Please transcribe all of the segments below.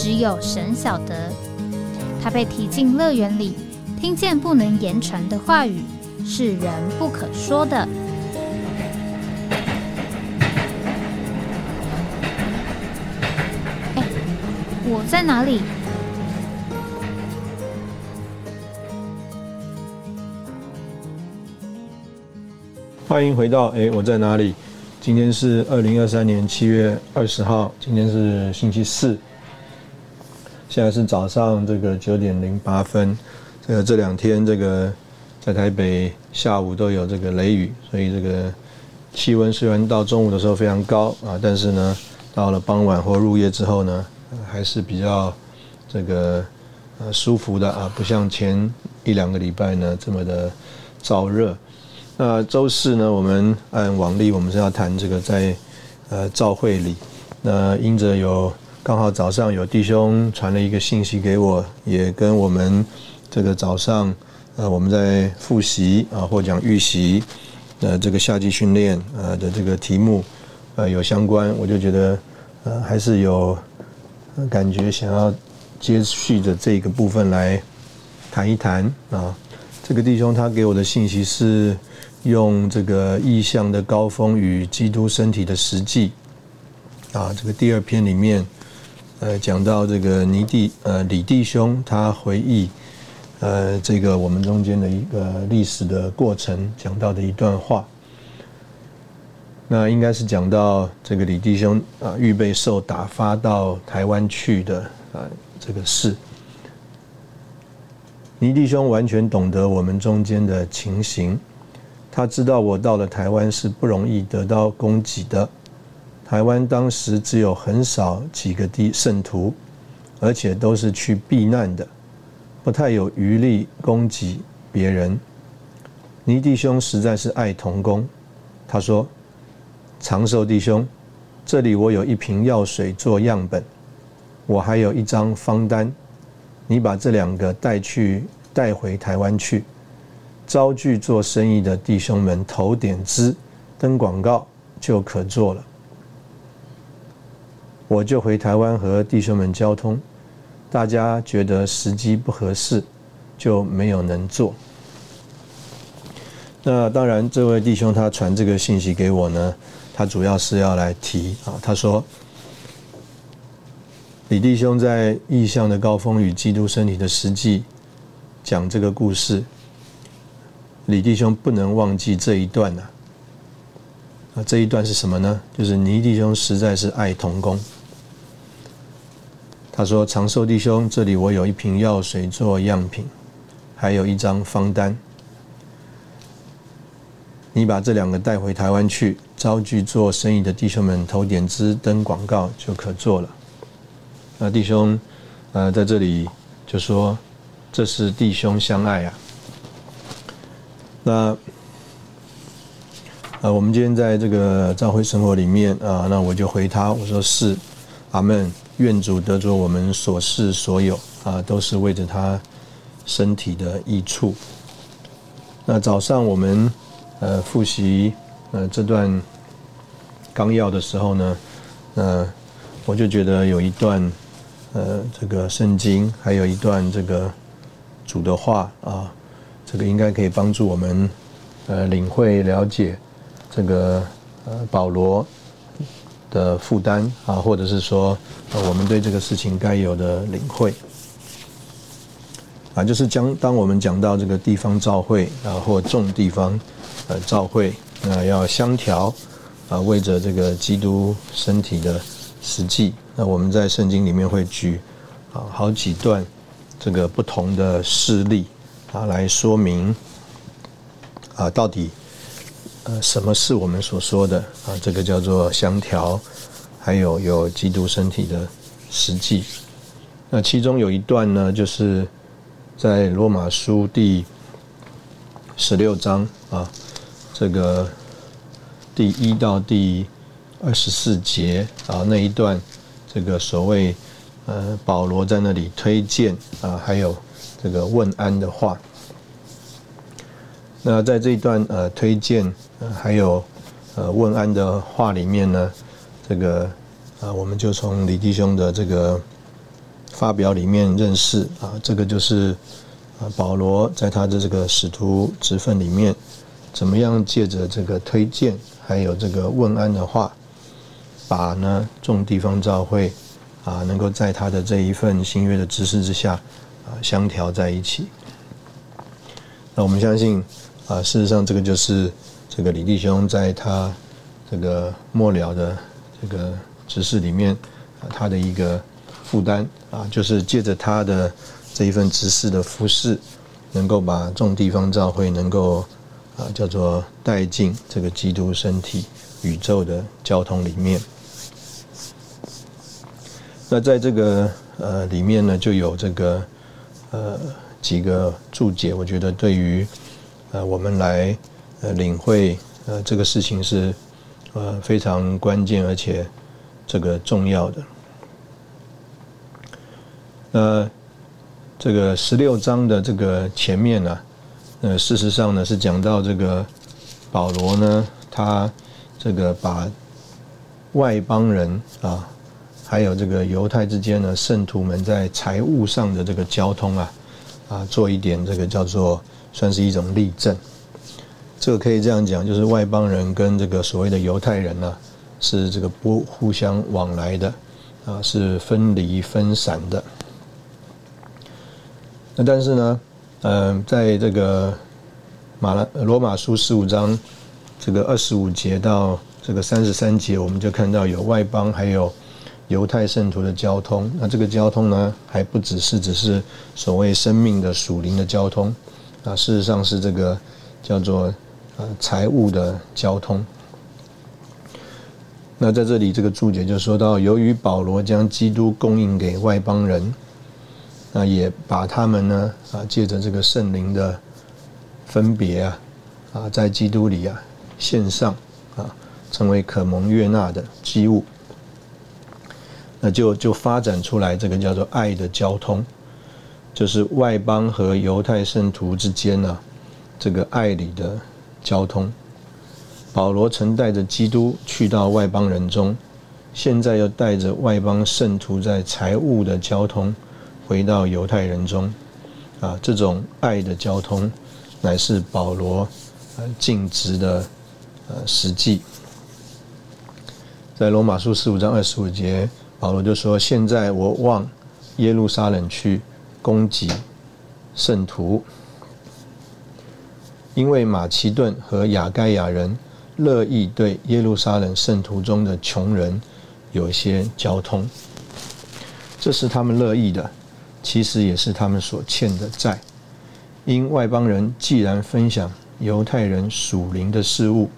只有神晓得，他被提进乐园里，听见不能言传的话语，是人不可说的。哎，我在哪里？欢迎回到哎，我在哪里？今天是二零二三年七月二十号，今天是星期四。现在是早上这个九点零八分，这个这两天这个在台北下午都有这个雷雨，所以这个气温虽然到中午的时候非常高啊，但是呢，到了傍晚或入夜之后呢，还是比较这个呃舒服的啊，不像前一两个礼拜呢这么的燥热。那周四呢，我们按往例我们是要谈这个在呃照会里，那因着有。刚好早上有弟兄传了一个信息给我，也跟我们这个早上呃我们在复习啊或讲预习呃这个夏季训练呃的这个题目呃有相关，我就觉得呃还是有感觉想要接续的这个部分来谈一谈啊。这个弟兄他给我的信息是用这个意象的高峰与基督身体的实际啊，这个第二篇里面。呃，讲到这个尼弟呃李弟兄，他回忆呃这个我们中间的一个历史的过程，讲到的一段话。那应该是讲到这个李弟兄啊，预备受打发到台湾去的啊这个事。倪弟兄完全懂得我们中间的情形，他知道我到了台湾是不容易得到供给的。台湾当时只有很少几个地圣徒，而且都是去避难的，不太有余力供给别人。倪弟兄实在是爱童工，他说：“长寿弟兄，这里我有一瓶药水做样本，我还有一张方单，你把这两个带去带回台湾去，招聚做生意的弟兄们投点资登广告就可做了。”我就回台湾和弟兄们交通，大家觉得时机不合适，就没有能做。那当然，这位弟兄他传这个信息给我呢，他主要是要来提啊，他说李弟兄在异象的高峰与基督身体的实际讲这个故事，李弟兄不能忘记这一段呐。啊，这一段是什么呢？就是倪弟兄实在是爱童工。他说：“长寿弟兄，这里我有一瓶药水做样品，还有一张方单。你把这两个带回台湾去，招聚做生意的弟兄们投点资登广告就可做了。”那弟兄，呃，在这里就说：“这是弟兄相爱啊。”那，呃，我们今天在这个教会生活里面啊，那我就回他，我说是，阿门。愿主得着我们所事所有啊，都是为着他身体的益处。那早上我们呃复习呃这段纲要的时候呢，呃我就觉得有一段呃这个圣经，还有一段这个主的话啊，这个应该可以帮助我们呃领会了解这个呃保罗。的负担啊，或者是说，呃，我们对这个事情该有的领会啊，就是将当我们讲到这个地方召会啊，或众地方呃召会，那要相调啊，为着这个基督身体的实际，那我们在圣经里面会举啊好几段这个不同的事例啊，来说明啊到底。呃，什么是我们所说的啊？这个叫做相调，还有有基督身体的实际。那其中有一段呢，就是在罗马书第十六章啊，这个第一到第二十四节啊那一段，这个所谓呃保罗在那里推荐啊，还有这个问安的话。那在这一段呃推荐还有呃问安的话里面呢，这个啊我们就从李弟兄的这个发表里面认识啊，这个就是啊保罗在他的这个使徒职分里面，怎么样借着这个推荐还有这个问安的话，把呢众地方教会啊能够在他的这一份新约的指示之下啊相调在一起。那我们相信。啊，事实上，这个就是这个李弟兄在他这个末了的这个执事里面啊，他的一个负担啊，就是借着他的这一份执事的服饰，能够把众地方教会能够啊叫做带进这个基督身体宇宙的交通里面。那在这个呃里面呢，就有这个呃几个注解，我觉得对于。呃，我们来呃领会呃这个事情是呃非常关键而且这个重要的。那这个十六章的这个前面呢，呃事实上呢是讲到这个保罗呢，他这个把外邦人啊，还有这个犹太之间呢圣徒们在财务上的这个交通啊啊做一点这个叫做。算是一种例证，这个可以这样讲，就是外邦人跟这个所谓的犹太人呢，是这个不互相往来的，啊，是分离分散的。那但是呢，嗯，在这个马拉罗马书十五章这个二十五节到这个三十三节，我们就看到有外邦还有犹太圣徒的交通。那这个交通呢，还不只是只是所谓生命的属灵的交通。啊，事实上是这个叫做呃财务的交通。那在这里这个注解就说到，由于保罗将基督供应给外邦人，那也把他们呢啊借着这个圣灵的分别啊啊在基督里啊献上啊成为可蒙悦纳的机物，那就就发展出来这个叫做爱的交通。就是外邦和犹太圣徒之间呢，这个爱里的交通。保罗曾带着基督去到外邦人中，现在又带着外邦圣徒在财务的交通回到犹太人中。啊，这种爱的交通，乃是保罗呃尽职的呃实际。在罗马书十五章二十五节，保罗就说：“现在我往耶路撒冷去。”供给圣徒，因为马其顿和雅盖亚人乐意对耶路撒冷圣徒中的穷人有一些交通，这是他们乐意的，其实也是他们所欠的债。因外邦人既然分享犹太人属灵的事物，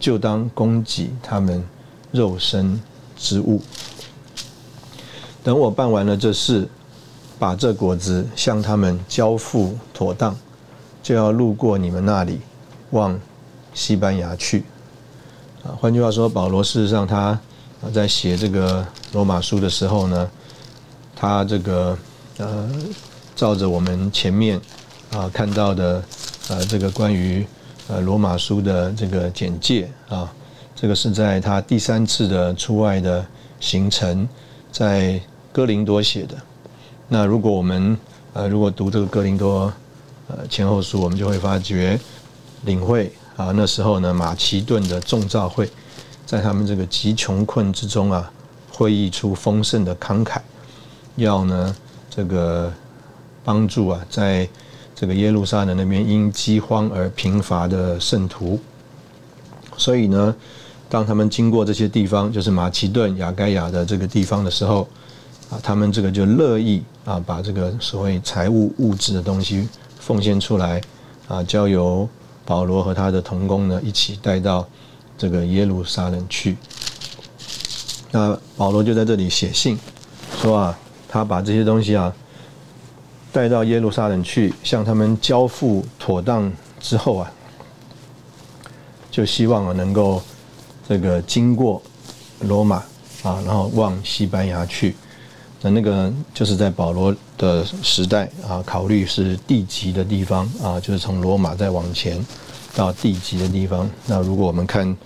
就当供给他们肉身之物。等我办完了这事。把这果子向他们交付妥当，就要路过你们那里，往西班牙去。啊，换句话说，保罗事实上他在写这个罗马书的时候呢，他这个呃，照着我们前面啊看到的呃这个关于呃罗马书的这个简介啊，这个是在他第三次的出外的行程，在哥林多写的。那如果我们呃如果读这个哥林多呃前后书，我们就会发觉领会啊那时候呢马其顿的众召会，在他们这个极穷困之中啊，会议出丰盛的慷慨，要呢这个帮助啊在这个耶路撒冷那边因饥荒而贫乏的圣徒，所以呢，当他们经过这些地方，就是马其顿雅盖亚的这个地方的时候。啊，他们这个就乐意啊，把这个所谓财务物质的东西奉献出来，啊，交由保罗和他的同工呢一起带到这个耶路撒冷去。那保罗就在这里写信说啊，他把这些东西啊带到耶路撒冷去，向他们交付妥当之后啊，就希望啊能够这个经过罗马啊，然后往西班牙去。那那个就是在保罗的时代啊，考虑是地级的地方啊，就是从罗马再往前到地级的地方。那如果我们看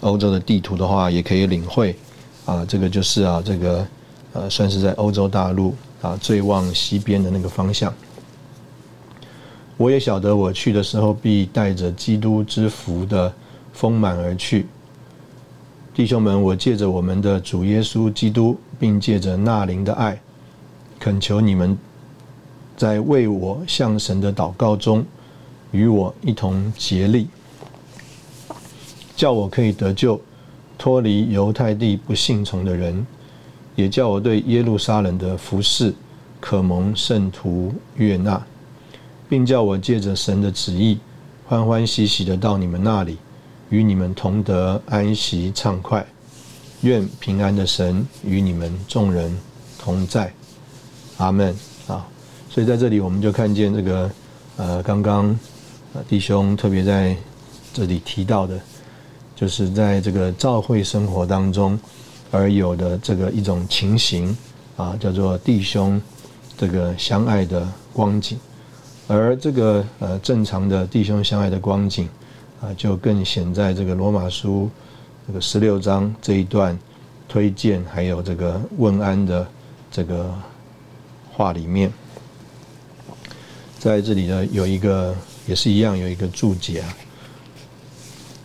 欧洲的地图的话，也可以领会啊，这个就是啊，这个呃，算是在欧洲大陆啊最往西边的那个方向。我也晓得我去的时候必带着基督之福的丰满而去。弟兄们，我借着我们的主耶稣基督，并借着那灵的爱，恳求你们，在为我向神的祷告中，与我一同竭力，叫我可以得救，脱离犹太地不信从的人，也叫我对耶路撒冷的服侍可蒙圣徒悦纳，并叫我借着神的旨意，欢欢喜喜的到你们那里。与你们同得安息畅快，愿平安的神与你们众人同在，阿门啊！所以在这里我们就看见这个呃，刚刚弟兄特别在这里提到的，就是在这个教会生活当中而有的这个一种情形啊，叫做弟兄这个相爱的光景，而这个呃正常的弟兄相爱的光景。啊，就更显在这个罗马书这个十六章这一段推荐，还有这个问安的这个话里面，在这里呢有一个也是一样有一个注解啊，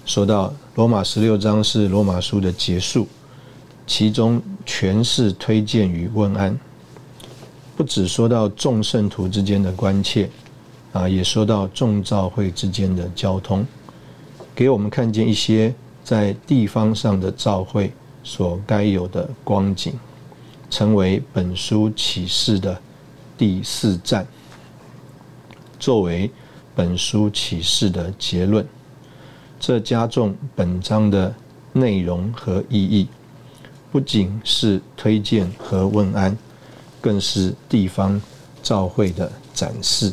说到罗马十六章是罗马书的结束，其中全是推荐与问安，不只说到众圣徒之间的关切啊，也说到众教会之间的交通。给我们看见一些在地方上的教会所该有的光景，成为本书启示的第四站，作为本书启示的结论，这加重本章的内容和意义，不仅是推荐和问安，更是地方教会的展示。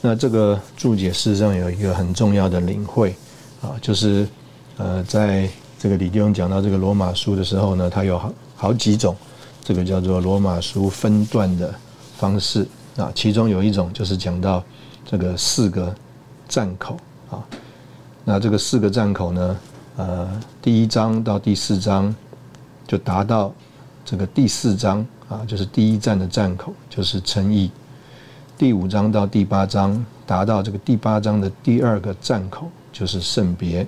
那这个注解事实上有一个很重要的领会。啊，就是，呃，在这个李弟兄讲到这个罗马书的时候呢，它有好好几种，这个叫做罗马书分段的方式啊。其中有一种就是讲到这个四个站口啊。那这个四个站口呢，呃，第一章到第四章就达到这个第四章啊，就是第一站的站口就是称义。第五章到第八章达到这个第八章的第二个站口。就是圣别，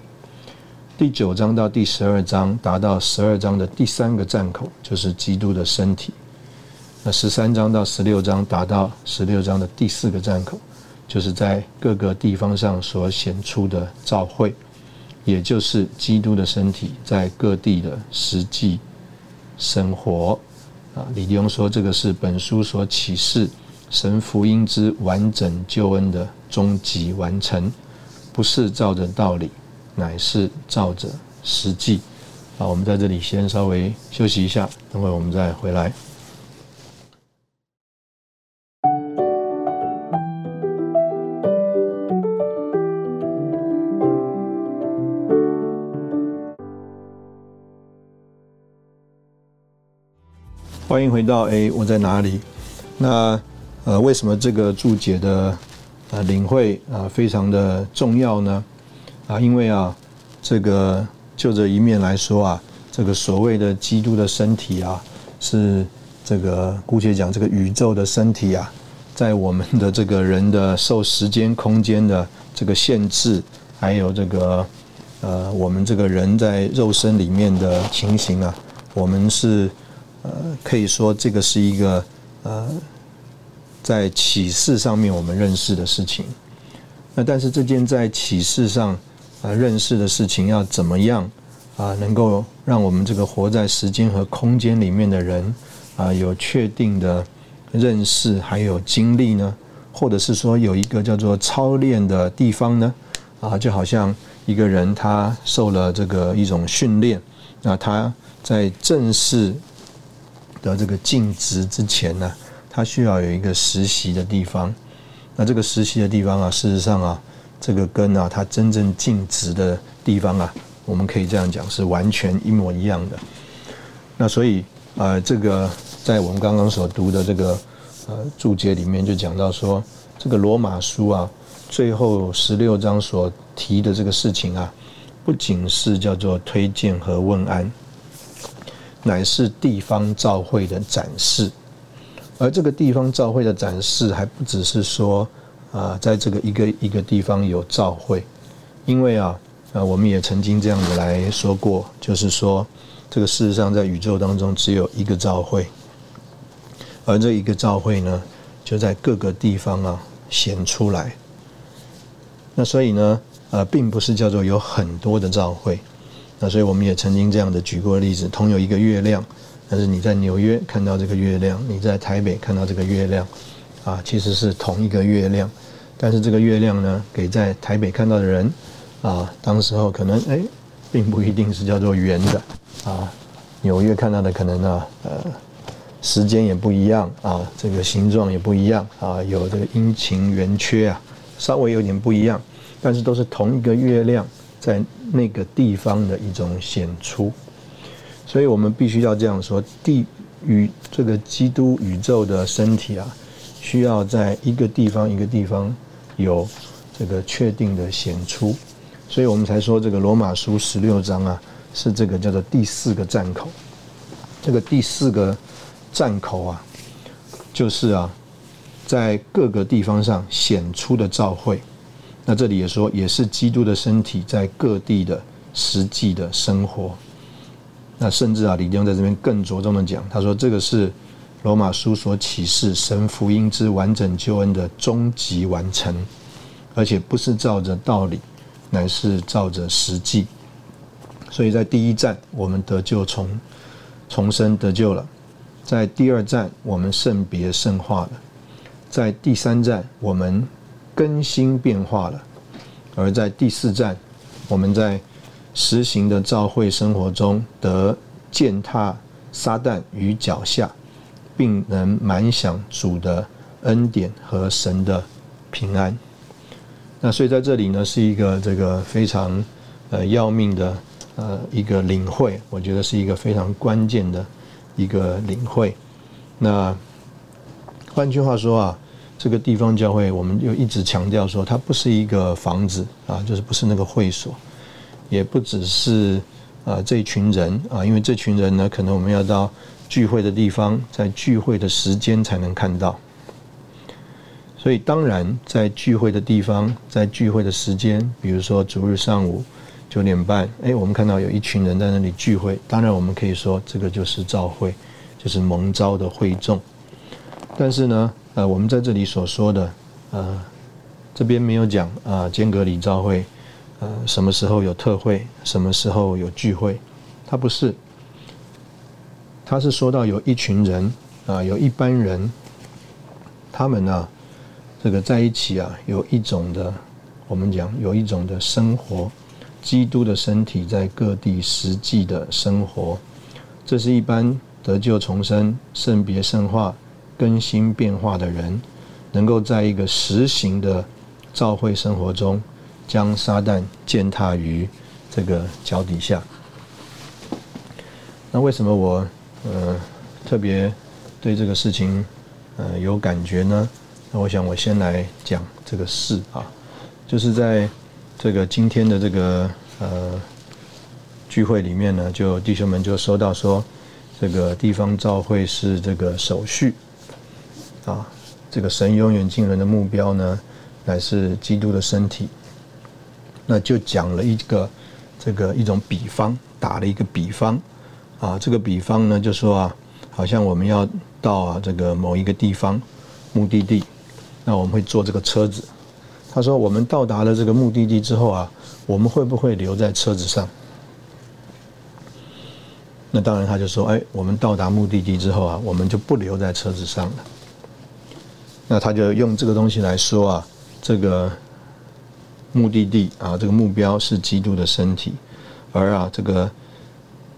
第九章到第十二章达到十二章的第三个站口，就是基督的身体。那十三章到十六章达到十六章的第四个站口，就是在各个地方上所显出的召会，也就是基督的身体在各地的实际生活。啊，李弟兄说，这个是本书所启示神福音之完整救恩的终极完成。不是照着道理，乃是照着实际。好，我们在这里先稍微休息一下，等会我们再回来。欢迎回到哎，我在哪里？那呃，为什么这个注解的？啊，领会啊，非常的重要呢，啊，因为啊，这个就这一面来说啊，这个所谓的基督的身体啊，是这个姑且讲这个宇宙的身体啊，在我们的这个人的受时间空间的这个限制，还有这个呃，我们这个人在肉身里面的情形啊，我们是呃，可以说这个是一个呃。在启示上面，我们认识的事情，那但是这件在启示上啊认识的事情，要怎么样啊，能够让我们这个活在时间和空间里面的人啊，有确定的认识，还有经历呢？或者是说有一个叫做操练的地方呢？啊，就好像一个人他受了这个一种训练，那他在正式的这个尽职之前呢，他需要有一个实习的地方。那这个实习的地方啊，事实上啊，这个跟啊他真正尽职的地方啊，我们可以这样讲是完全一模一样的。那所以啊，这个在我们刚刚所读的这个呃注解里面就讲到说，这个罗马书啊，最后十六章所提的这个事情啊，不仅是叫做推荐和问安。乃是地方教会的展示，而这个地方教会的展示还不只是说啊，在这个一个一个地方有教会，因为啊，啊，我们也曾经这样子来说过，就是说，这个事实上在宇宙当中只有一个教会，而这一个教会呢，就在各个地方啊显出来。那所以呢，呃，并不是叫做有很多的教会。那所以我们也曾经这样的举过例子，同有一个月亮，但是你在纽约看到这个月亮，你在台北看到这个月亮，啊，其实是同一个月亮，但是这个月亮呢，给在台北看到的人，啊，当时候可能哎，并不一定是叫做圆的，啊，纽约看到的可能呢，呃，时间也不一样啊，这个形状也不一样啊，有这个阴晴圆缺啊，稍微有点不一样，但是都是同一个月亮。在那个地方的一种显出，所以我们必须要这样说：地与这个基督宇宙的身体啊，需要在一个地方一个地方有这个确定的显出，所以我们才说这个罗马书十六章啊，是这个叫做第四个站口。这个第四个站口啊，就是啊，在各个地方上显出的召会。那这里也说，也是基督的身体在各地的实际的生活。那甚至啊，李弟兄在这边更着重的讲，他说这个是罗马书所启示神福音之完整救恩的终极完成，而且不是照着道理，乃是照着实际。所以在第一站，我们得救重重生得救了；在第二站，我们圣别圣化了；在第三站，我们。更新变化了，而在第四站，我们在实行的教会生活中得践踏撒旦于脚下，并能满享主的恩典和神的平安。那所以在这里呢，是一个这个非常呃要命的呃一个领会，我觉得是一个非常关键的一个领会。那换句话说啊。这个地方教会，我们又一直强调说，它不是一个房子啊，就是不是那个会所，也不只是啊这一群人啊，因为这群人呢，可能我们要到聚会的地方，在聚会的时间才能看到。所以，当然在聚会的地方，在聚会的时间，比如说主日上午九点半，哎，我们看到有一群人在那里聚会，当然我们可以说这个就是召会，就是蒙召的会众。但是呢？呃，我们在这里所说的，呃，这边没有讲啊，间隔里召会，什么时候有特会，什么时候有聚会，他不是，他是说到有一群人啊，有一班人，他们呢，这个在一起啊，有一种的，我们讲有一种的生活，基督的身体在各地实际的生活，这是一般得救重生、圣别圣化。更新变化的人，能够在一个实行的教会生活中，将撒旦践踏于这个脚底下。那为什么我呃特别对这个事情呃有感觉呢？那我想我先来讲这个事啊，就是在这个今天的这个呃聚会里面呢，就弟兄们就收到说，这个地方教会是这个手续。啊，这个神永远进人的目标呢，乃是基督的身体。那就讲了一个这个一种比方，打了一个比方。啊，这个比方呢，就说啊，好像我们要到啊这个某一个地方目的地，那我们会坐这个车子。他说，我们到达了这个目的地之后啊，我们会不会留在车子上？那当然，他就说，哎，我们到达目的地之后啊，我们就不留在车子上了。那他就用这个东西来说啊，这个目的地啊，这个目标是基督的身体，而啊，这个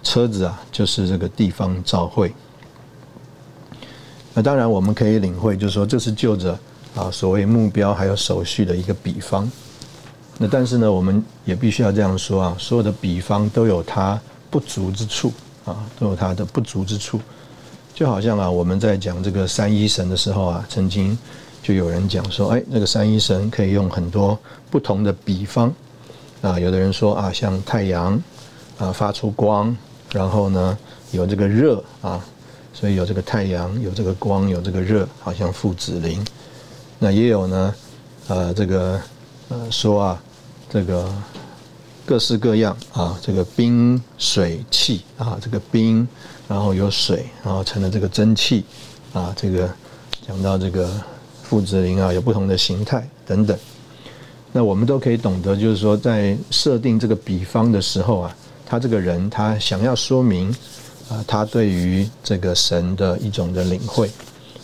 车子啊，就是这个地方召会。那当然我们可以领会，就是说这是就着啊所谓目标还有手续的一个比方。那但是呢，我们也必须要这样说啊，所有的比方都有它不足之处啊，都有它的不足之处。就好像啊，我们在讲这个三一神的时候啊，曾经就有人讲说，哎，那个三一神可以用很多不同的比方啊。有的人说啊，像太阳啊发出光，然后呢有这个热啊，所以有这个太阳，有这个光，有这个热，好像父子灵。那也有呢，呃，这个呃说啊。这个各式各样啊，这个冰水气啊，这个冰，然后有水，然后成了这个蒸汽啊，这个讲到这个父子灵啊，有不同的形态等等。那我们都可以懂得，就是说在设定这个比方的时候啊，他这个人他想要说明啊，他对于这个神的一种的领会，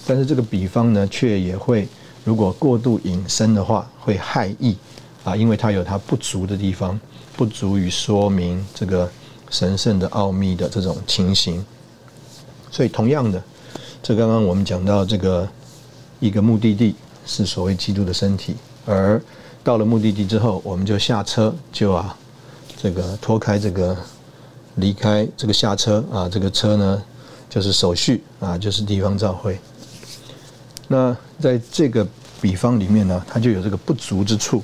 但是这个比方呢，却也会如果过度引申的话，会害意。啊，因为它有它不足的地方，不足以说明这个神圣的奥秘的这种情形。所以，同样的，这刚刚我们讲到这个一个目的地是所谓基督的身体，而到了目的地之后，我们就下车，就啊，这个脱开这个离开这个下车啊，这个车呢就是手续啊，就是地方照会。那在这个比方里面呢，它就有这个不足之处。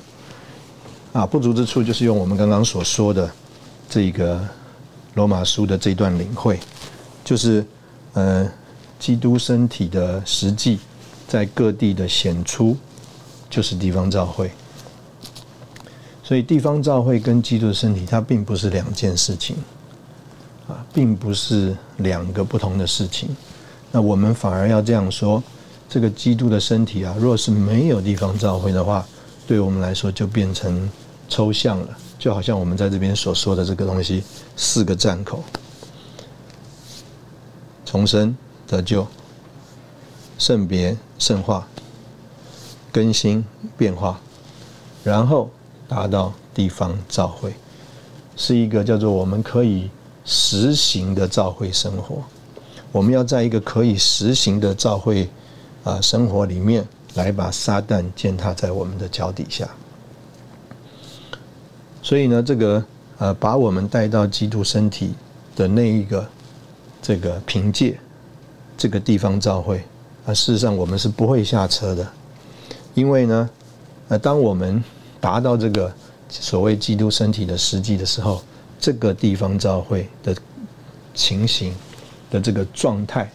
啊，不足之处就是用我们刚刚所说的这个罗马书的这段领会，就是呃，基督身体的实际在各地的显出，就是地方教会。所以地方教会跟基督的身体，它并不是两件事情，啊，并不是两个不同的事情。那我们反而要这样说：这个基督的身体啊，若是没有地方教会的话。对我们来说就变成抽象了，就好像我们在这边所说的这个东西，四个站口：重生、得救、圣别、圣化、更新、变化，然后达到地方召会，是一个叫做我们可以实行的召会生活。我们要在一个可以实行的召会啊生活里面。来把撒旦践踏在我们的脚底下，所以呢，这个呃，把我们带到基督身体的那一个这个凭借这个地方召会啊，事实上我们是不会下车的，因为呢，呃，当我们达到这个所谓基督身体的实际的时候，这个地方召会的情形的这个状态。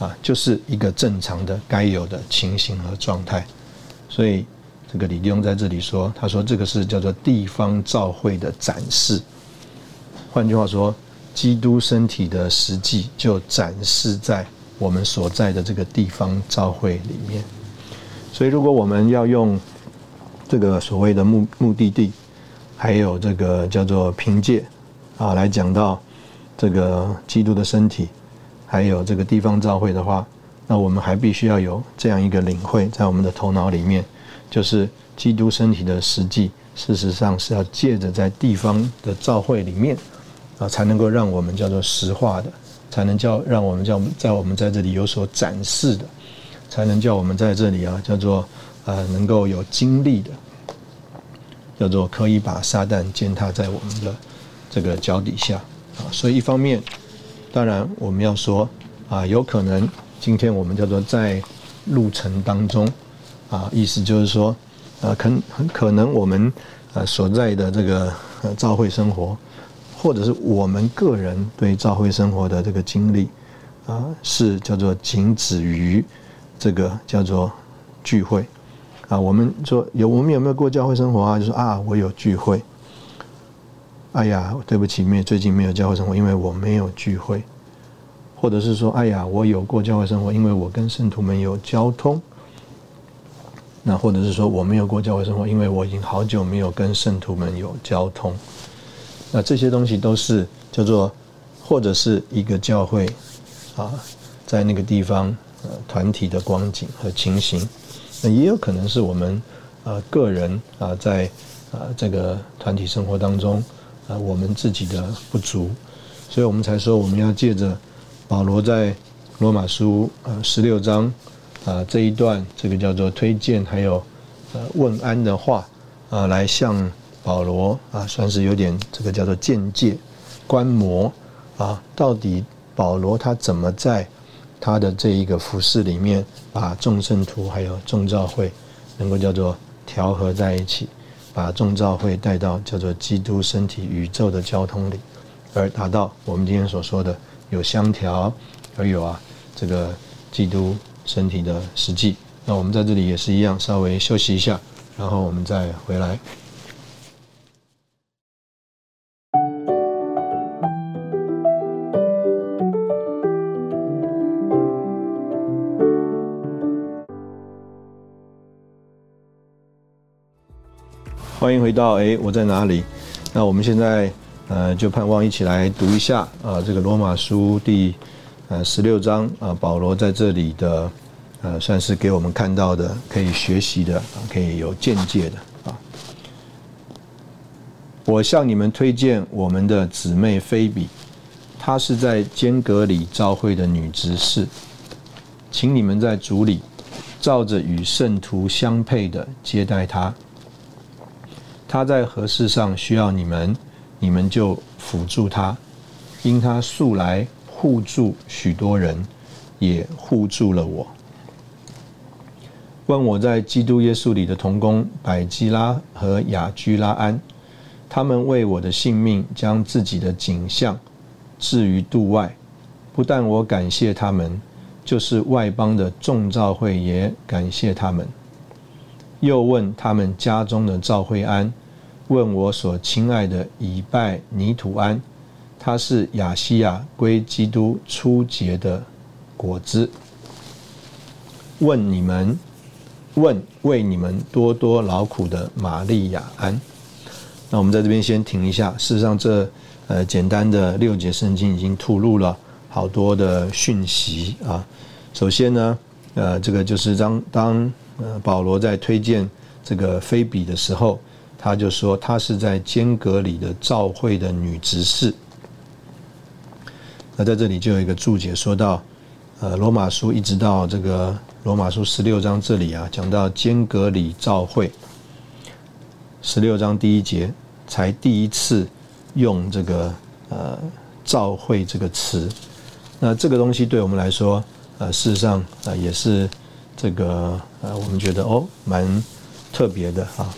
啊，就是一个正常的该有的情形和状态，所以这个李弟兄在这里说，他说这个是叫做地方教会的展示。换句话说，基督身体的实际就展示在我们所在的这个地方教会里面。所以，如果我们要用这个所谓的目目的地，还有这个叫做凭借啊，来讲到这个基督的身体。还有这个地方教会的话，那我们还必须要有这样一个领会在我们的头脑里面，就是基督身体的实际，事实上是要借着在地方的教会里面啊，才能够让我们叫做实化的，才能叫让我们叫在我们在这里有所展示的，才能叫我们在这里啊叫做呃能够有经历的，叫做可以把撒旦践踏在我们的这个脚底下啊，所以一方面。当然，我们要说啊，有可能今天我们叫做在路程当中啊，意思就是说，啊，可很可能我们呃所在的这个呃教会生活，或者是我们个人对教会生活的这个经历啊，是叫做仅止于这个叫做聚会啊。我们说有我们有没有过教会生活啊？就说啊，我有聚会。哎呀，对不起，没最近没有教会生活，因为我没有聚会，或者是说，哎呀，我有过教会生活，因为我跟圣徒们有交通。那或者是说，我没有过教会生活，因为我已经好久没有跟圣徒们有交通。那这些东西都是叫做，或者是一个教会啊，在那个地方呃团体的光景和情形。那也有可能是我们呃个人啊，在啊这个团体生活当中。啊，我们自己的不足，所以我们才说我们要借着保罗在罗马书呃十六章啊这一段这个叫做推荐，还有呃问安的话啊，来向保罗啊，算是有点这个叫做见解观摩啊，到底保罗他怎么在他的这一个服饰里面，把众圣徒还有众教会能够叫做调和在一起，把众教会带到叫做基督身体宇宙的交通里，而达到我们今天所说的有相调，而有啊。这个基督身体的实际，那我们在这里也是一样，稍微休息一下，然后我们再回来。回到哎，我在哪里？那我们现在呃，就盼望一起来读一下啊，这个罗马书第。呃，十六章啊，保罗在这里的，呃，算是给我们看到的，可以学习的，可以有见解的啊。我向你们推荐我们的姊妹菲比，她是在间隔里召会的女执事，请你们在主里照着与圣徒相配的接待她。他在何事上需要你们，你们就辅助他，因他素来。护助许多人，也护助了我。问我在基督耶稣里的同工百基拉和雅居拉安，他们为我的性命将自己的景象置于度外。不但我感谢他们，就是外邦的众召会也感谢他们。又问他们家中的召会安，问我所亲爱的以拜尼土安。他是亚西亚归基督初结的果子。问你们，问为你们多多劳苦的玛利亚安。那我们在这边先停一下。事实上，这呃简单的六节圣经已经吐露了好多的讯息啊。首先呢，呃，这个就是当当呃保罗在推荐这个菲比的时候，他就说他是在间隔里的召会的女执事。那在这里就有一个注解，说到，呃，罗马书一直到这个罗马书十六章这里啊，讲到间隔里召会，十六章第一节才第一次用这个呃召会这个词。那这个东西对我们来说，呃，事实上呃也是这个呃我们觉得哦蛮特别的啊，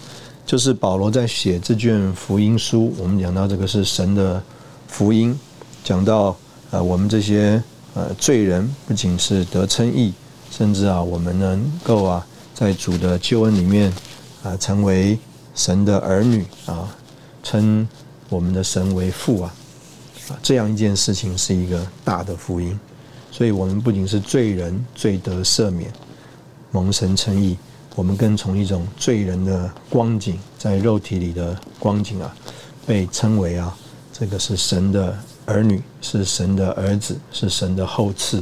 就是保罗在写这卷福音书，我们讲到这个是神的福音，讲到。啊，我们这些呃罪人不仅是得称义，甚至啊，我们能够啊，在主的救恩里面啊，成为神的儿女啊，称我们的神为父啊，啊，这样一件事情是一个大的福音。所以，我们不仅是罪人，罪得赦免，蒙神称义，我们更从一种罪人的光景，在肉体里的光景啊，被称为啊，这个是神的。儿女是神的儿子，是神的后赐，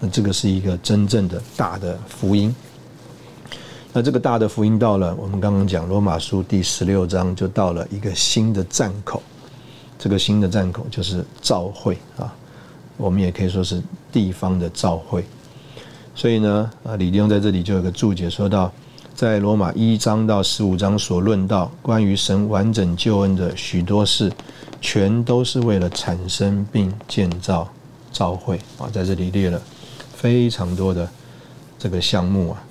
那这个是一个真正的大的福音。那这个大的福音到了，我们刚刚讲罗马书第十六章，就到了一个新的站口。这个新的站口就是召会啊，我们也可以说是地方的召会。所以呢，啊，李弟兄在这里就有个注解说到，在罗马一章到十五章所论到关于神完整救恩的许多事。全都是为了产生并建造召会啊，在这里列了非常多的这个项目啊，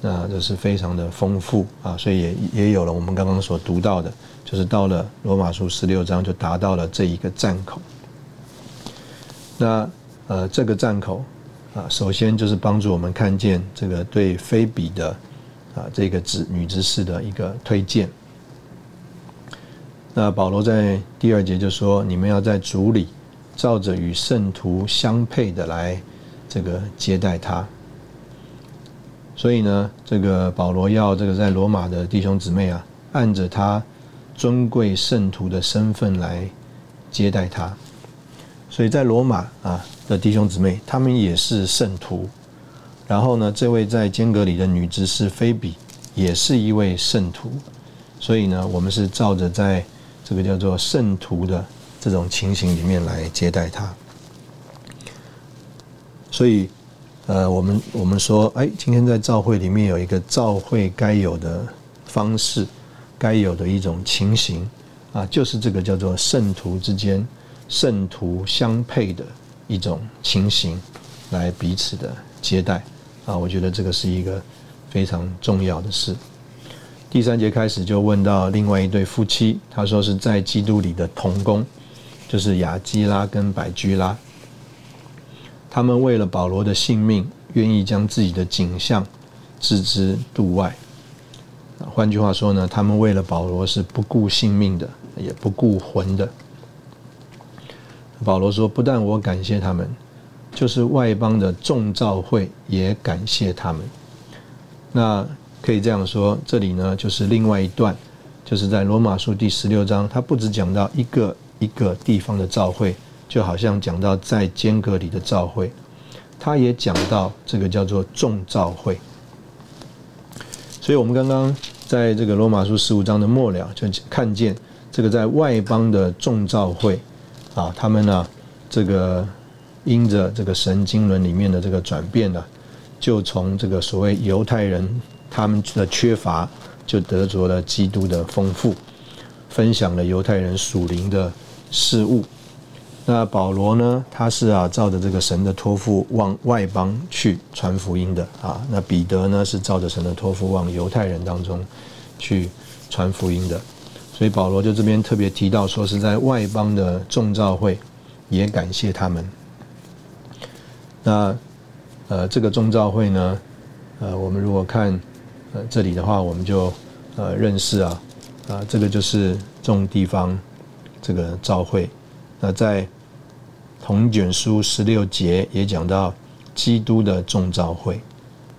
那这是非常的丰富啊，所以也也有了我们刚刚所读到的，就是到了罗马书十六章就达到了这一个站口。那呃，这个站口啊，首先就是帮助我们看见这个对菲比的啊这个子女之事的一个推荐。那保罗在第二节就说：“你们要在主里，照着与圣徒相配的来，这个接待他。”所以呢，这个保罗要这个在罗马的弟兄姊妹啊，按着他尊贵圣徒的身份来接待他。所以在罗马啊的弟兄姊妹，他们也是圣徒。然后呢，这位在间隔里的女执事菲比也是一位圣徒。所以呢，我们是照着在。这个叫做圣徒的这种情形里面来接待他，所以呃，我们我们说，哎，今天在教会里面有一个教会该有的方式，该有的一种情形啊，就是这个叫做圣徒之间圣徒相配的一种情形，来彼此的接待啊，我觉得这个是一个非常重要的事。第三节开始就问到另外一对夫妻，他说是在基督里的同工，就是雅基拉跟百居拉。他们为了保罗的性命，愿意将自己的景象置之度外。换句话说呢，他们为了保罗是不顾性命的，也不顾魂的。保罗说：“不但我感谢他们，就是外邦的众教会也感谢他们。”那可以这样说，这里呢就是另外一段，就是在罗马书第十六章，他不只讲到一个一个地方的教会。就好像讲到在间隔里的召会，他也讲到这个叫做众召会。所以，我们刚刚在这个罗马书十五章的末了，就看见这个在外邦的众召会啊，他们呢，这个因着这个神经轮里面的这个转变呢，就从这个所谓犹太人他们的缺乏，就得着了基督的丰富，分享了犹太人属灵的事物。那保罗呢？他是啊，照着这个神的托付往外邦去传福音的啊。那彼得呢，是照着神的托付往犹太人当中去传福音的。所以保罗就这边特别提到说，是在外邦的众召会也感谢他们。那呃，这个众召会呢，呃，我们如果看呃这里的话，我们就呃认识啊啊，这个就是众地方这个召会。那在同卷书十六节也讲到基督的众召会，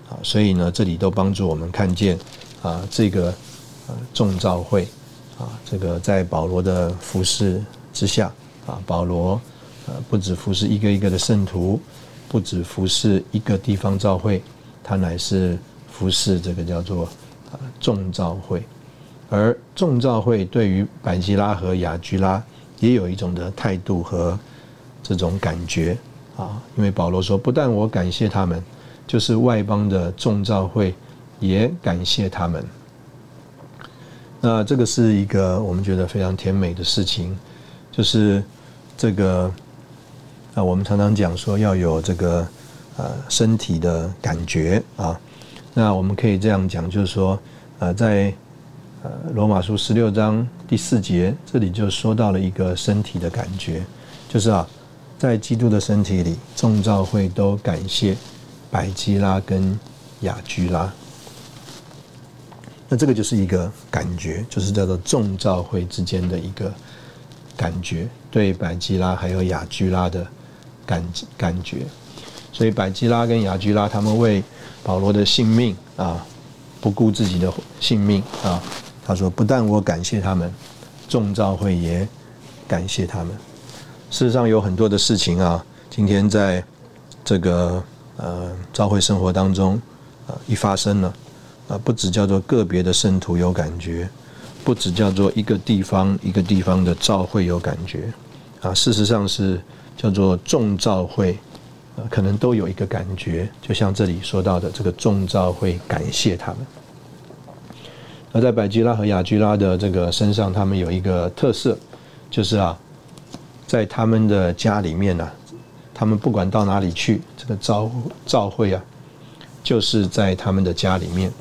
啊，所以呢，这里都帮助我们看见啊，这个呃众召会啊，这个在保罗的服侍之下啊，保罗呃不止服侍一个一个的圣徒，不止服侍一个地方教会，他乃是服侍这个叫做啊众教会，而众教会对于百基拉和雅居拉也有一种的态度和。这种感觉啊，因为保罗说，不但我感谢他们，就是外邦的众教会也感谢他们。那这个是一个我们觉得非常甜美的事情，就是这个啊，我们常常讲说要有这个呃身体的感觉啊。那我们可以这样讲，就是说呃，在呃罗马书十六章第四节，这里就说到了一个身体的感觉，就是啊。在基督的身体里，众教会都感谢百基拉跟雅居拉。那这个就是一个感觉，就是叫做众教会之间的一个感觉，对百基拉还有雅居拉的感感觉。所以百基拉跟雅居拉他们为保罗的性命啊，不顾自己的性命啊。他说：“不但我感谢他们，众教会也感谢他们。”事实上有很多的事情啊，今天在这个呃召会生活当中啊一发生了啊，不只叫做个别的圣徒有感觉，不只叫做一个地方一个地方的教会有感觉啊，事实上是叫做众教会啊，可能都有一个感觉，就像这里说到的这个众教会感谢他们。而在百基拉和雅居拉的这个身上，他们有一个特色，就是啊。在他们的家里面呢，他们不管到哪里去，这个召召会啊，就是在他们的家里面。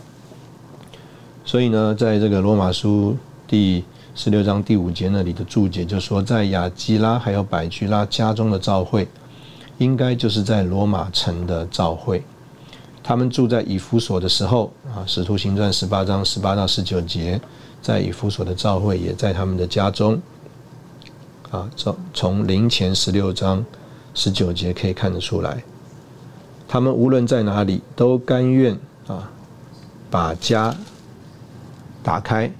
所以呢，在这个罗马书第十六章第五节那里的注解就说，在亚基拉还有百居拉家中的召会，应该就是在罗马城的召会。他们住在以弗所的时候啊，使徒行传十八章十八到十九节，在以弗所的召会也在他们的家中。啊，从从零前十六章十九节可以看得出来，他们无论在哪里都甘愿啊，把家打开，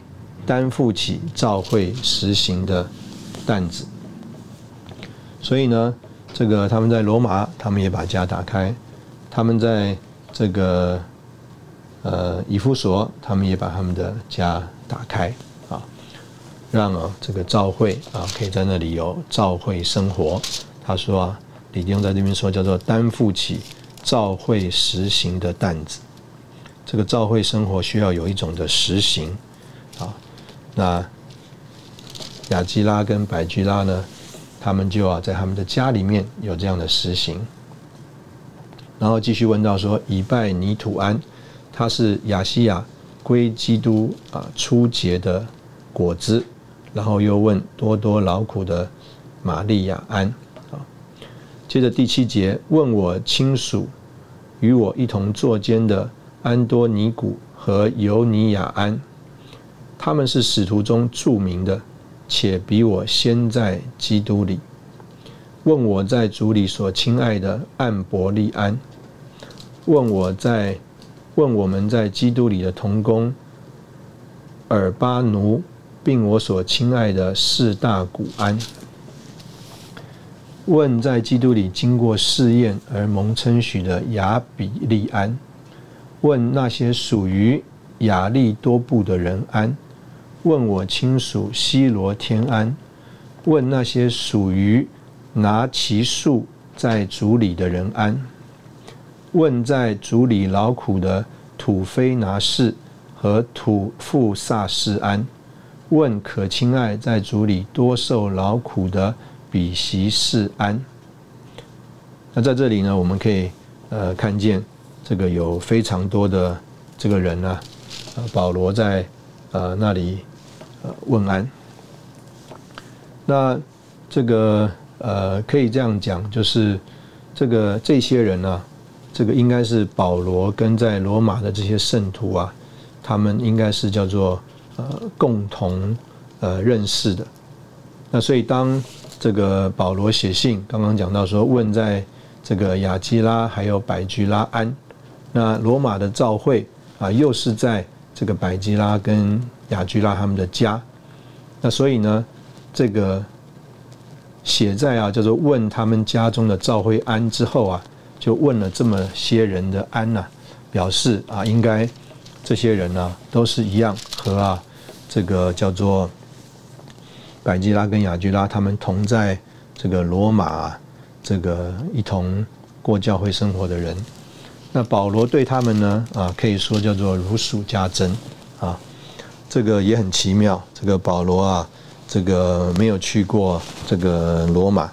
担负起照会实行的担子。所以呢，这个他们在罗马，他们也把家打开；他们在这个呃以弗所，他们也把他们的家打开啊。让啊这个召会啊可以在那里有召会生活。他说啊，李弟兄在这边说叫做担负起照会实行的担子。这个照会生活需要有一种的实行啊。那雅基拉跟百基拉呢，他们就啊在他们的家里面有这样的实行。然后继续问到说，以拜尼土安，他是亚西亚归基督啊初结的果子。然后又问多多劳苦的玛利亚安啊。接着第七节问我亲属与我一同坐监的。安多尼古和尤尼亚安，他们是使徒中著名的，且比我先在基督里。问我在主里所亲爱的安伯利安，问我在问我们在基督里的同工尔巴奴，并我所亲爱的四大古安。问在基督里经过试验而蒙称许的亚比利安。问那些属于亚利多部的人安，问我亲属西罗天安，问那些属于拿其树在主里的人安，问在主里劳苦的土非拿士和土富萨士安，问可亲爱在主里多受劳苦的比席士安。那在这里呢，我们可以呃看见。这个有非常多的这个人呢，呃，保罗在呃那里呃问安。那这个呃可以这样讲，就是这个这些人呢，这个应该是保罗跟在罗马的这些圣徒啊，他们应该是叫做呃共同呃认识的。那所以当这个保罗写信，刚刚讲到说问在这个雅基拉还有百居拉安。那罗马的教会啊，又是在这个百基拉跟雅居拉他们的家，那所以呢，这个写在啊叫做问他们家中的教会安之后啊，就问了这么些人的安呐，表示啊应该这些人呢都是一样和啊这个叫做百基拉跟雅居拉他们同在这个罗马这个一同过教会生活的人。那保罗对他们呢啊，可以说叫做如数家珍啊，这个也很奇妙。这个保罗啊，这个没有去过这个罗马，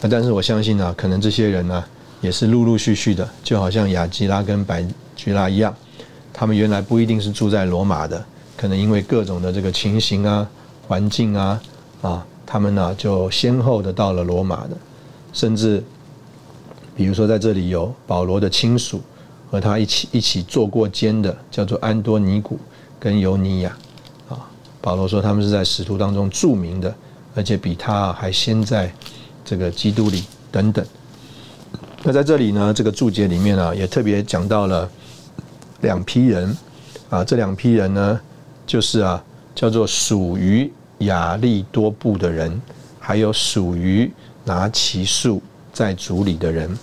那但是我相信呢，可能这些人呢也是陆陆续续的，就好像雅基拉跟白居拉一样，他们原来不一定是住在罗马的，可能因为各种的这个情形啊、环境啊啊，他们呢就先后的到了罗马的，甚至。比如说，在这里有保罗的亲属和他一起一起做过监的，叫做安多尼古跟尤尼亚啊。保罗说他们是在使徒当中著名的，而且比他还先在这个基督里等等。那在这里呢，这个注解里面啊，也特别讲到了两批人啊，这两批人呢，就是啊，叫做属于亚利多布的人，还有属于拿其数。在主里的人，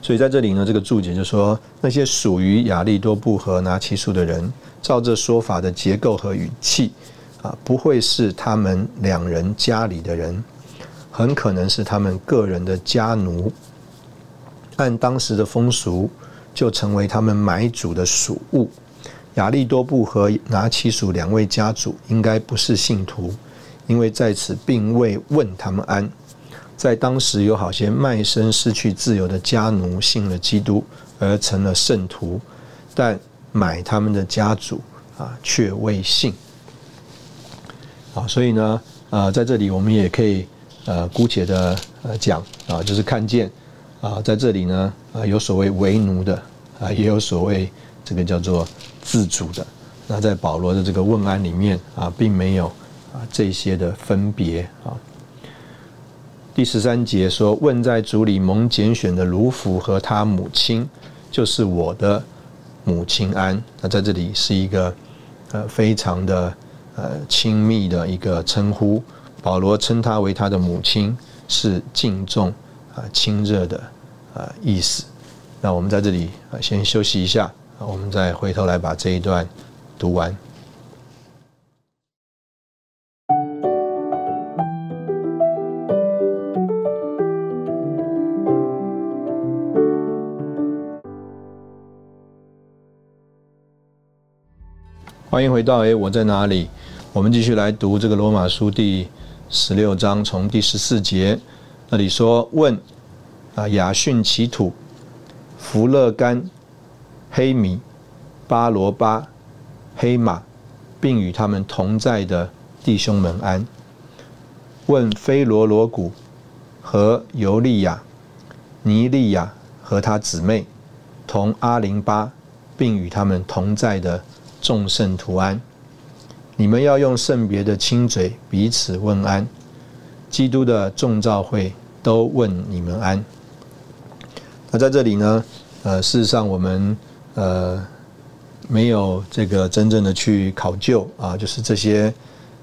所以在这里呢，这个注解就说，那些属于亚利多布和拿其数的人，照这说法的结构和语气，啊，不会是他们两人家里的人，很可能是他们个人的家奴，按当时的风俗，就成为他们买主的属物。亚利多布和拿其属两位家主应该不是信徒，因为在此并未问他们安。在当时有好些卖身失去自由的家奴信了基督而成了圣徒，但买他们的家主啊却未信。啊，所以呢，啊，在这里我们也可以呃姑且的呃讲啊，就是看见啊，在这里呢啊有所谓为奴的啊，也有所谓这个叫做自主的。那在保罗的这个问安里面啊，并没有啊这些的分别啊。第十三节说：“问在主里蒙拣选的卢福和他母亲，就是我的母亲安。”那在这里是一个呃非常的呃亲密的一个称呼。保罗称她为他的母亲，是敬重啊亲热的啊意思。那我们在这里啊先休息一下，我们再回头来把这一段读完。欢迎回到诶，我在哪里？我们继续来读这个罗马书第十六章，从第十四节那里说：问啊，雅逊其土、弗勒干、黑米、巴罗巴、黑马，并与他们同在的弟兄们安。问菲罗罗谷和尤利亚、尼利亚和他姊妹，同阿林巴，并与他们同在的。众圣徒安，你们要用圣别的亲嘴彼此问安。基督的众召会都问你们安。那在这里呢？呃，事实上我们呃没有这个真正的去考究啊，就是这些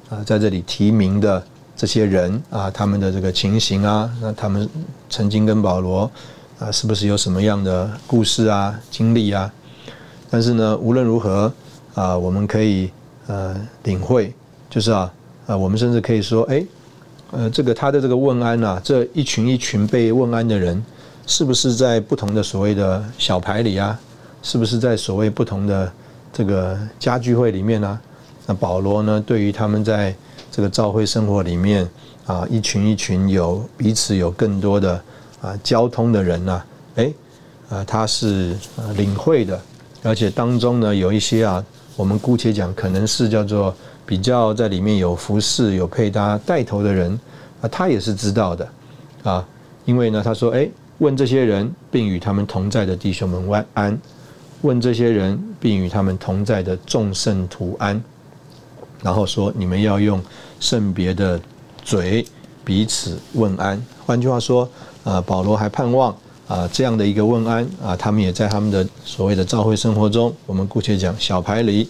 啊在这里提名的这些人啊，他们的这个情形啊，那他们曾经跟保罗啊，是不是有什么样的故事啊、经历啊？但是呢，无论如何。啊，我们可以呃领会，就是啊，呃，我们甚至可以说，哎，呃，这个他的这个问安呐，这一群一群被问安的人，是不是在不同的所谓的小牌里啊？是不是在所谓不同的这个家聚会里面呢？那保罗呢，对于他们在这个教会生活里面啊，一群一群有彼此有更多的啊交通的人呐，哎，啊，他是领会的，而且当中呢有一些啊。我们姑且讲，可能是叫做比较在里面有服饰、有配搭、带头的人啊，他也是知道的啊。因为呢，他说：“哎，问这些人，并与他们同在的弟兄们晚安；问这些人，并与他们同在的众圣徒安。”然后说：“你们要用圣别的嘴彼此问安。”换句话说，啊，保罗还盼望。啊，这样的一个问安啊，他们也在他们的所谓的教会生活中，我们姑且讲小排里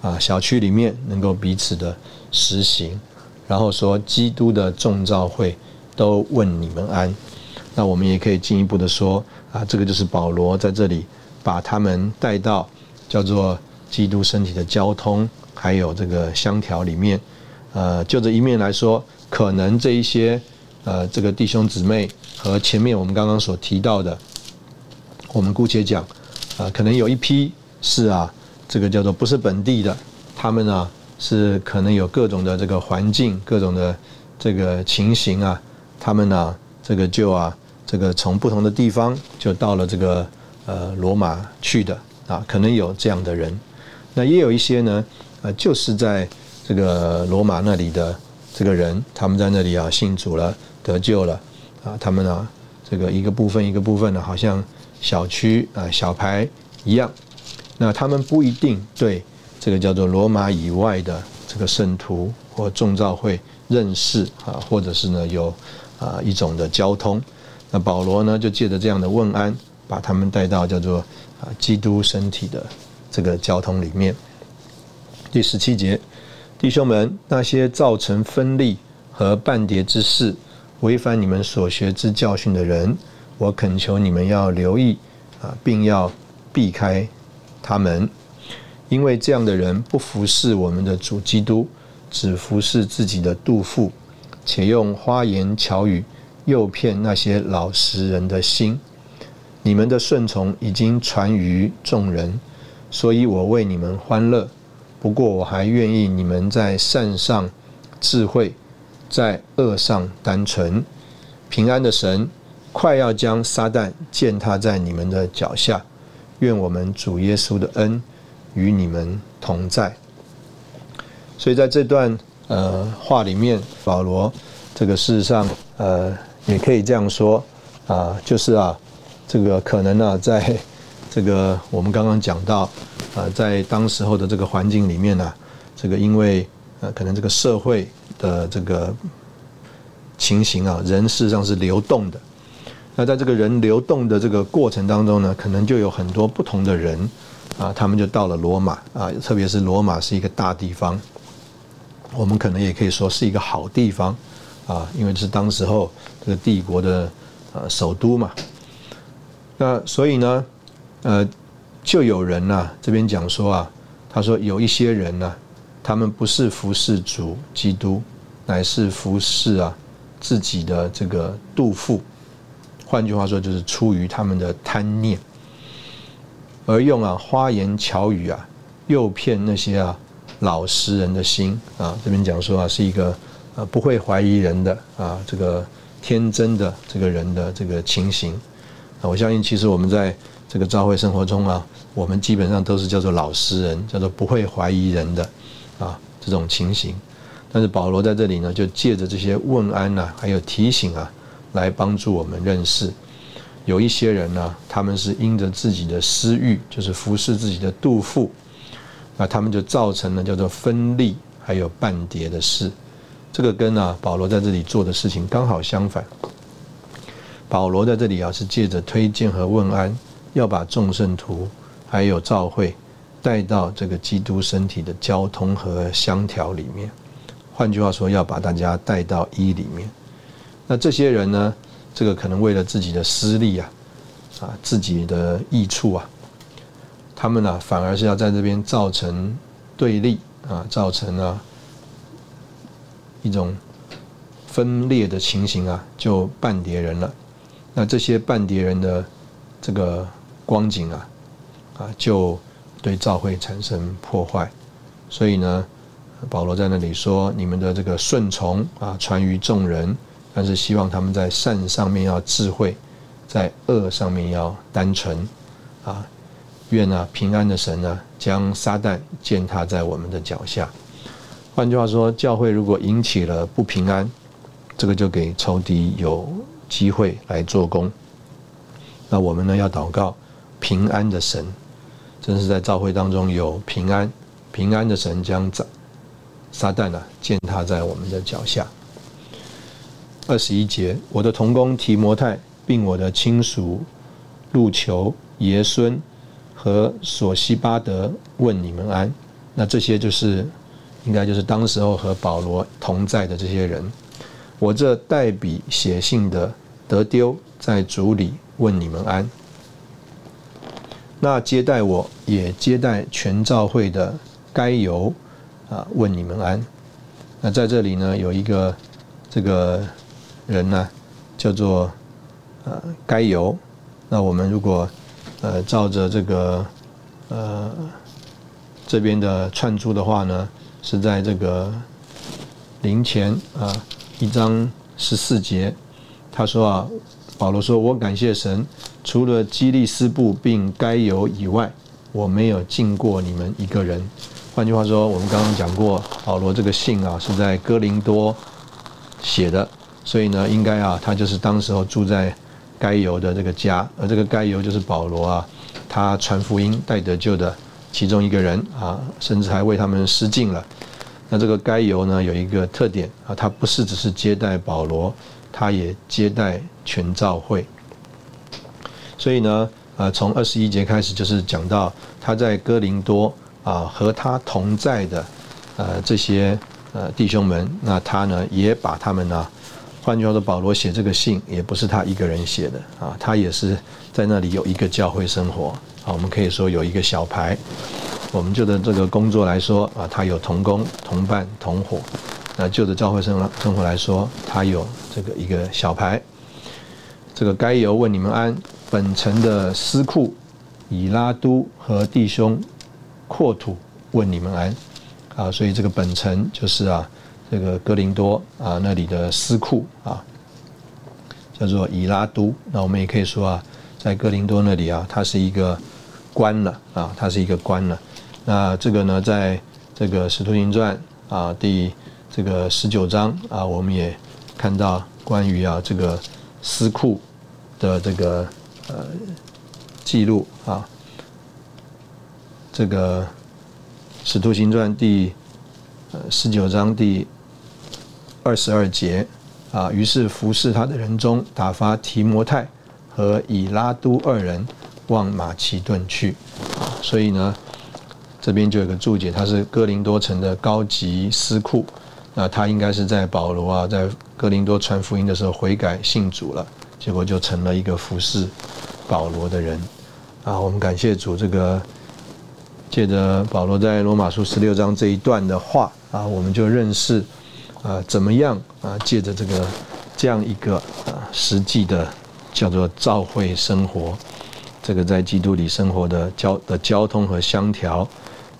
啊，小区里面能够彼此的实行，然后说基督的众召会都问你们安。那我们也可以进一步的说啊，这个就是保罗在这里把他们带到叫做基督身体的交通，还有这个香调里面。呃，就这一面来说，可能这一些呃这个弟兄姊妹。和前面我们刚刚所提到的，我们姑且讲，啊，可能有一批是啊，这个叫做不是本地的，他们呢是可能有各种的这个环境、各种的这个情形啊，他们呢这个就啊，这个从不同的地方就到了这个呃罗马去的啊，可能有这样的人，那也有一些呢，呃，就是在这个罗马那里的这个人，他们在那里啊信主了，得救了。啊，他们呢，这个一个部分一个部分的，好像小区啊小牌一样。那他们不一定对这个叫做罗马以外的这个圣徒或众教会认识啊，或者是呢有啊一种的交通。那保罗呢就借着这样的问安，把他们带到叫做啊基督身体的这个交通里面。第十七节，弟兄们，那些造成分立和半叠之事。违反你们所学之教训的人，我恳求你们要留意啊，并要避开他们，因为这样的人不服侍我们的主基督，只服侍自己的肚腹，且用花言巧语诱骗那些老实人的心。你们的顺从已经传于众人，所以我为你们欢乐。不过我还愿意你们在善上智慧。在恶上单纯，平安的神快要将撒旦践踏在你们的脚下。愿我们主耶稣的恩与你们同在。所以在这段呃话里面，保罗这个事实上呃也可以这样说啊，就是啊这个可能呢，在 这个我们刚刚讲到啊，在当时候的这个环境里面呢，这个因为呃可能这个社会。的这个情形啊，人事实上是流动的。那在这个人流动的这个过程当中呢，可能就有很多不同的人啊，他们就到了罗马啊，特别是罗马是一个大地方，我们可能也可以说是一个好地方啊，因为是当时候这个帝国的呃首都嘛。那所以呢，呃，就有人呢这边讲说啊，他说有一些人呢。他们不是服侍主基督，乃是服侍啊自己的这个肚腹。换句话说，就是出于他们的贪念，而用啊花言巧语啊诱骗那些啊老实人的心啊。这边讲说啊，是一个呃不会怀疑人的啊，这个天真的这个人的这个情形啊。我相信，其实我们在这个教会生活中啊，我们基本上都是叫做老实人，叫做不会怀疑人的啊这种情形。但是保罗在这里呢，就借着这些问安呐，还有提醒啊，来帮助我们认识，有一些人呢，他们是因着自己的私欲，就是服侍自己的肚腹，那他们就造成了叫做分立还有半叠的事。这个跟啊保罗在这里做的事情刚好相反。保罗在这里啊是借着推荐和问安，要把众圣徒还有召会带到这个基督身体的交通和相调里面。换句话说，要把大家带到一里面。那这些人呢？这个可能为了自己的私利啊，啊，自己的益处啊，他们呢，反而是要在这边造成对立啊，造成啊一种分裂的情形啊，就半叠人了。那这些半叠人的这个光景啊，啊，就对教会产生破坏。所以呢。保罗在那里说：“你们的这个顺从啊，传于众人，但是希望他们在善上面要智慧，在恶上面要单纯啊。愿啊平安的神呢，将撒旦践踏在我们的脚下。换句话说，教会如果引起了不平安，这个就给仇敌有机会来做工。那我们呢，要祷告平安的神，真是在召会当中有平安，平安的神将在。”撒旦呢，践踏在我们的脚下。二十一节，我的同工提摩太，并我的亲属路求、爷孙和索西巴德问你们安。那这些就是，应该就是当时候和保罗同在的这些人。我这代笔写信的德丢，在主里问你们安。那接待我也接待全教会的该由。啊，问你们安。那在这里呢，有一个这个人呢，叫做呃该由。那我们如果呃照着这个呃这边的串珠的话呢，是在这个灵前啊一章十四节，他说啊，保罗说：“我感谢神，除了基利斯布并该由以外，我没有进过你们一个人。”换句话说，我们刚刚讲过，保罗这个信啊是在哥林多写的，所以呢，应该啊，他就是当时候住在该犹的这个家，而这个该犹就是保罗啊，他传福音带得救的其中一个人啊，甚至还为他们施浸了。那这个该犹呢，有一个特点啊，他不是只是接待保罗，他也接待全召会。所以呢，呃，从二十一节开始就是讲到他在哥林多。啊，和他同在的，呃，这些呃弟兄们，那他呢也把他们呢，换句话说，保罗写这个信也不是他一个人写的啊，他也是在那里有一个教会生活啊，我们可以说有一个小牌，我们就的这个工作来说啊，他有同工、同伴、同伙，那就着教会生生活来说，他有这个一个小牌，这个该由问你们安，本城的司库以拉都和弟兄。扩土问你们安啊，所以这个本城就是啊，这个哥林多啊那里的司库啊，叫做以拉都。那我们也可以说啊，在哥林多那里啊，他是一个官了啊，他是一个官了。那这个呢，在这个使徒行传啊第这个十九章啊，我们也看到关于啊这个司库的这个呃记录啊。这个《使徒行传》第呃十九章第二十二节啊，于是服侍他的人中打发提摩太和以拉都二人往马其顿去，所以呢，这边就有个注解，他是哥林多城的高级司库，那他应该是在保罗啊在哥林多传福音的时候悔改信主了，结果就成了一个服侍保罗的人啊。我们感谢主这个。借着保罗在罗马书十六章这一段的话啊，我们就认识啊，怎么样啊，借着这个这样一个啊实际的叫做教会生活，这个在基督里生活的交的交通和相调，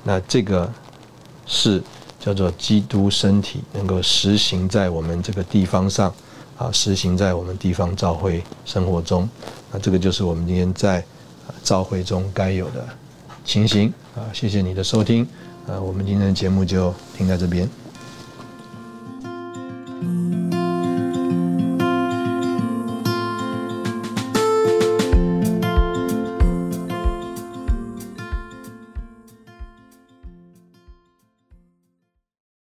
那这个是叫做基督身体能够实行在我们这个地方上啊，实行在我们地方教会生活中。那这个就是我们今天在教会中该有的情形啊。谢谢你的收听，啊，我们今天的节目就停在这边。